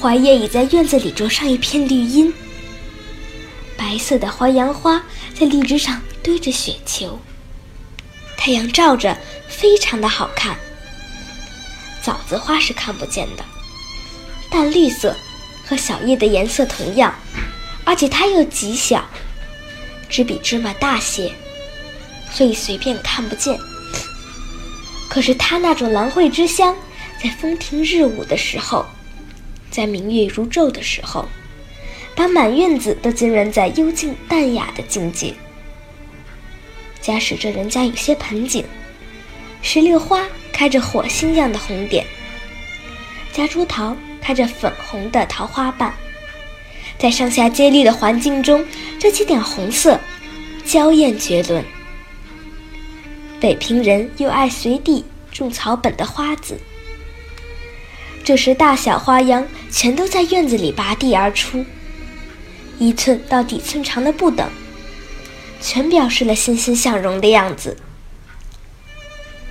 槐叶已在院子里着上一片绿荫，白色的槐杨花在荔枝上堆着雪球，太阳照着，非常的好看。枣子花是看不见的，淡绿色，和小叶的颜色同样，而且它又极小，只比芝麻大些，所以随便看不见。可是它那种兰蕙之香，在风停日舞的时候。在明月如昼的时候，把满院子都浸润在幽静淡雅的境界。假使这人家有些盆景，石榴花开着火星样的红点，夹竹桃开着粉红的桃花瓣，在上下接力的环境中，这几点红色娇艳绝伦。北平人又爱随地种草本的花子。这时，大小花秧全都在院子里拔地而出，一寸到底寸长的不等，全表示了欣欣向荣的样子。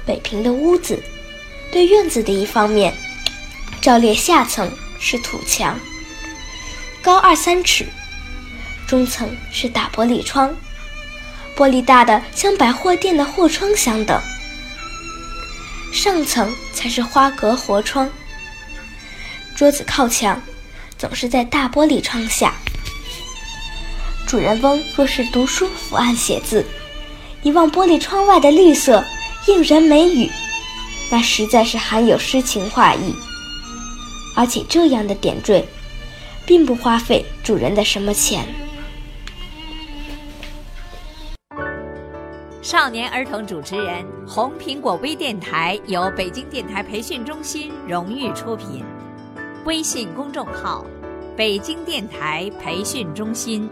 北平的屋子，对院子的一方面，照列下层是土墙，高二三尺，中层是大玻璃窗，玻璃大的像百货店的货窗相等，上层才是花格活窗。桌子靠墙，总是在大玻璃窗下。主人翁若是读书伏案写字，一望玻璃窗外的绿色，映人眉宇，那实在是含有诗情画意。而且这样的点缀，并不花费主人的什么钱。少年儿童主持人，红苹果微电台由北京电台培训中心荣誉出品。微信公众号：北京电台培训中心。